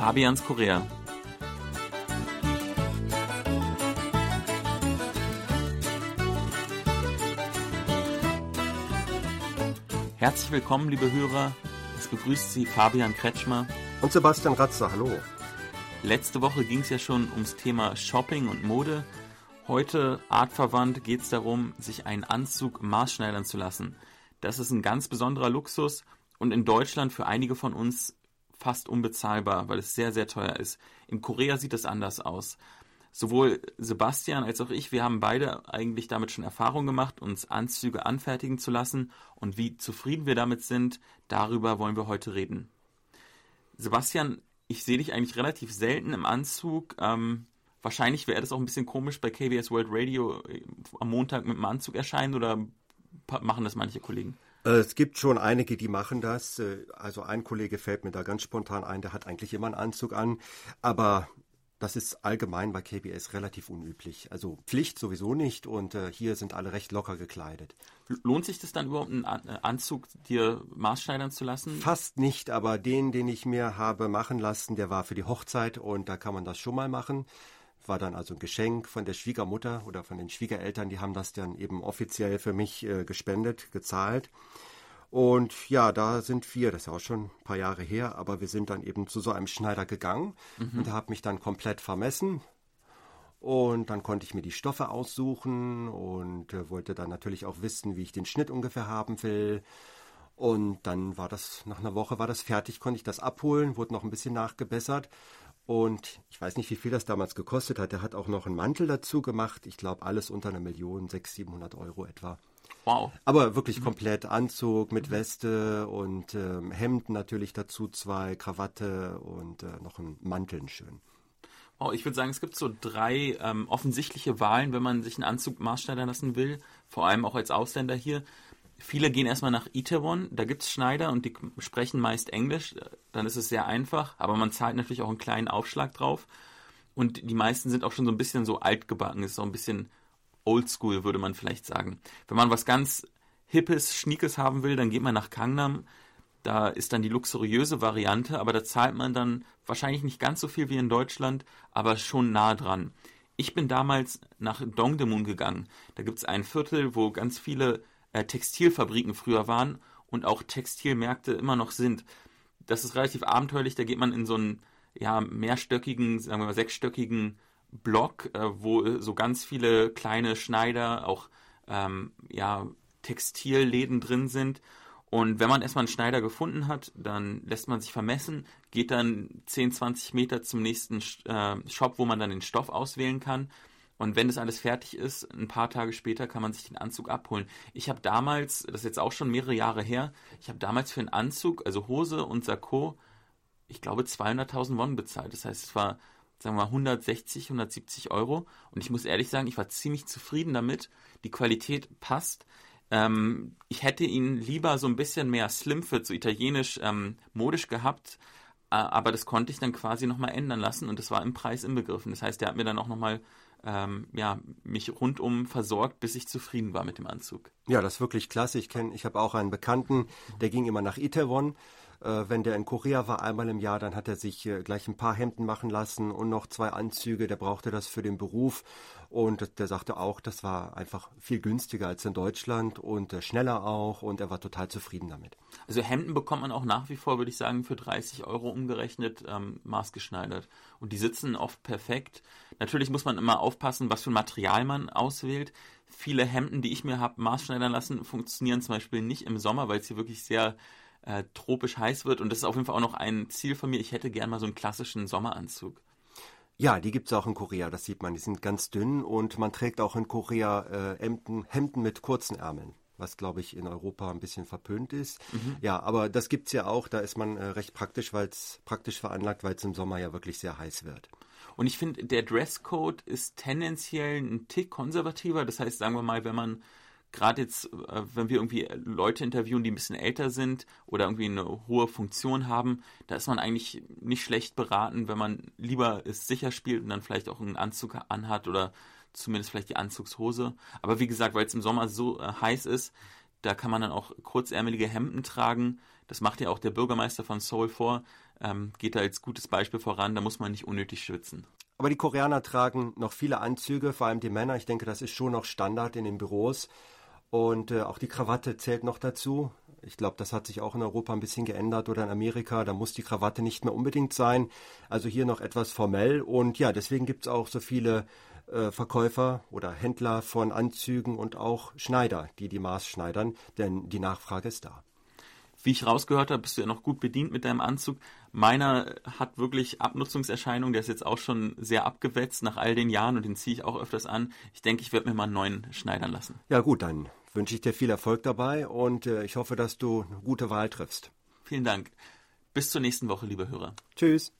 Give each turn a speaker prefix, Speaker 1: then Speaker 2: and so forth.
Speaker 1: Fabians Korea. Herzlich willkommen, liebe Hörer. Es begrüßt Sie Fabian Kretschmer
Speaker 2: und Sebastian Ratzer. Hallo.
Speaker 1: Letzte Woche ging es ja schon ums Thema Shopping und Mode. Heute, artverwandt, geht es darum, sich einen Anzug maßschneidern zu lassen. Das ist ein ganz besonderer Luxus und in Deutschland für einige von uns fast unbezahlbar, weil es sehr, sehr teuer ist. In Korea sieht es anders aus. Sowohl Sebastian als auch ich, wir haben beide eigentlich damit schon Erfahrung gemacht, uns Anzüge anfertigen zu lassen und wie zufrieden wir damit sind, darüber wollen wir heute reden. Sebastian, ich sehe dich eigentlich relativ selten im Anzug. Ähm, wahrscheinlich wäre das auch ein bisschen komisch bei KBS World Radio äh, am Montag mit dem Anzug erscheinen oder machen das manche Kollegen?
Speaker 2: Äh, es gibt schon einige, die machen das. Äh, also ein Kollege fällt mir da ganz spontan ein, der hat eigentlich immer einen Anzug an. Aber das ist allgemein bei KBS relativ unüblich. Also Pflicht sowieso nicht und äh, hier sind alle recht locker gekleidet.
Speaker 1: Lohnt sich das dann überhaupt, einen Anzug dir maßschneidern zu lassen?
Speaker 2: Fast nicht, aber den, den ich mir habe machen lassen, der war für die Hochzeit und da kann man das schon mal machen war dann also ein Geschenk von der Schwiegermutter oder von den Schwiegereltern, die haben das dann eben offiziell für mich äh, gespendet, gezahlt. Und ja, da sind wir, das ist ja auch schon ein paar Jahre her, aber wir sind dann eben zu so einem Schneider gegangen mhm. und habe mich dann komplett vermessen. Und dann konnte ich mir die Stoffe aussuchen und äh, wollte dann natürlich auch wissen, wie ich den Schnitt ungefähr haben will. Und dann war das, nach einer Woche war das fertig, konnte ich das abholen, wurde noch ein bisschen nachgebessert. Und ich weiß nicht, wie viel das damals gekostet hat. Er hat auch noch einen Mantel dazu gemacht. Ich glaube, alles unter einer Million, 600, 700 Euro etwa.
Speaker 1: Wow.
Speaker 2: Aber wirklich komplett Anzug mit Weste und ähm, Hemd natürlich dazu, zwei Krawatte und äh, noch ein Manteln schön.
Speaker 1: Wow, ich würde sagen, es gibt so drei ähm, offensichtliche Wahlen, wenn man sich einen Anzug maßschneidern lassen will, vor allem auch als Ausländer hier. Viele gehen erstmal nach Itaewon, da gibt es Schneider und die sprechen meist Englisch, dann ist es sehr einfach, aber man zahlt natürlich auch einen kleinen Aufschlag drauf. Und die meisten sind auch schon so ein bisschen so altgebacken, ist so ein bisschen oldschool, würde man vielleicht sagen. Wenn man was ganz Hippes, Schniekes haben will, dann geht man nach Kangnam. Da ist dann die luxuriöse Variante, aber da zahlt man dann wahrscheinlich nicht ganz so viel wie in Deutschland, aber schon nah dran. Ich bin damals nach Dongdaemun gegangen. Da gibt es ein Viertel, wo ganz viele äh, Textilfabriken früher waren und auch Textilmärkte immer noch sind. Das ist relativ abenteuerlich. Da geht man in so einen ja, mehrstöckigen, sagen wir mal sechsstöckigen Block, äh, wo so ganz viele kleine Schneider, auch ähm, ja, Textilläden drin sind. Und wenn man erstmal einen Schneider gefunden hat, dann lässt man sich vermessen, geht dann 10, 20 Meter zum nächsten äh, Shop, wo man dann den Stoff auswählen kann. Und wenn das alles fertig ist, ein paar Tage später kann man sich den Anzug abholen. Ich habe damals, das ist jetzt auch schon mehrere Jahre her, ich habe damals für einen Anzug, also Hose und Sakko, ich glaube 200.000 Won bezahlt. Das heißt, es war, sagen wir mal, 160, 170 Euro. Und ich muss ehrlich sagen, ich war ziemlich zufrieden damit. Die Qualität passt. Ähm, ich hätte ihn lieber so ein bisschen mehr Slimfit, so italienisch, ähm, modisch gehabt. Äh, aber das konnte ich dann quasi nochmal ändern lassen und das war im Preis inbegriffen. Das heißt, der hat mir dann auch nochmal ähm, ja, mich rundum versorgt, bis ich zufrieden war mit dem Anzug.
Speaker 2: Ja, das ist wirklich klasse. Ich kenne, ich habe auch einen Bekannten, der ging immer nach Itaewon wenn der in Korea war, einmal im Jahr, dann hat er sich äh, gleich ein paar Hemden machen lassen und noch zwei Anzüge. Der brauchte das für den Beruf. Und der sagte auch, das war einfach viel günstiger als in Deutschland und äh, schneller auch. Und er war total zufrieden damit.
Speaker 1: Also Hemden bekommt man auch nach wie vor, würde ich sagen, für 30 Euro umgerechnet ähm, maßgeschneidert. Und die sitzen oft perfekt. Natürlich muss man immer aufpassen, was für ein Material man auswählt. Viele Hemden, die ich mir habe maßschneidern lassen, funktionieren zum Beispiel nicht im Sommer, weil es hier wirklich sehr äh, tropisch heiß wird. Und das ist auf jeden Fall auch noch ein Ziel von mir. Ich hätte gern mal so einen klassischen Sommeranzug.
Speaker 2: Ja, die gibt es auch in Korea, das sieht man. Die sind ganz dünn und man trägt auch in Korea äh, Hemden, Hemden mit kurzen Ärmeln was glaube ich in Europa ein bisschen verpönt ist. Mhm. Ja, aber das gibt es ja auch, da ist man äh, recht praktisch, weil es praktisch veranlagt, weil es im Sommer ja wirklich sehr heiß wird.
Speaker 1: Und ich finde, der Dresscode ist tendenziell ein Tick konservativer. Das heißt, sagen wir mal, wenn man gerade jetzt, äh, wenn wir irgendwie Leute interviewen, die ein bisschen älter sind oder irgendwie eine hohe Funktion haben, da ist man eigentlich nicht schlecht beraten, wenn man lieber es sicher spielt und dann vielleicht auch einen Anzug anhat oder zumindest vielleicht die Anzugshose. Aber wie gesagt, weil es im Sommer so äh, heiß ist, da kann man dann auch kurzärmelige Hemden tragen. Das macht ja auch der Bürgermeister von Seoul vor. ähm, geht da als gutes Beispiel voran. Da muss man nicht unnötig schwitzen.
Speaker 2: Aber die Koreaner tragen noch viele Anzüge, vor allem die Männer. Ich denke, das ist schon noch Standard in den Büros. Und äh, auch die Krawatte zählt noch dazu. Ich glaube, das hat sich auch in Europa ein bisschen geändert oder in Amerika. Da muss die Krawatte nicht mehr unbedingt sein. Also hier noch etwas formell. Und ja, deswegen gibt es auch so viele äh, Verkäufer oder Händler von Anzügen und auch Schneider, die die Maß schneidern, denn die Nachfrage ist da.
Speaker 1: Wie ich rausgehört habe, bist du ja noch gut bedient mit deinem Anzug. Meiner hat wirklich Abnutzungserscheinungen, der ist jetzt auch schon sehr abgewetzt nach all den Jahren und den ziehe ich auch öfters an. Ich denke, ich werde mir mal einen neuen schneidern lassen.
Speaker 2: Ja gut, dann wünsche ich dir viel Erfolg dabei und äh, ich hoffe, dass du eine gute Wahl triffst.
Speaker 1: Vielen Dank. Bis zur nächsten Woche, liebe Hörer.
Speaker 2: Tschüss.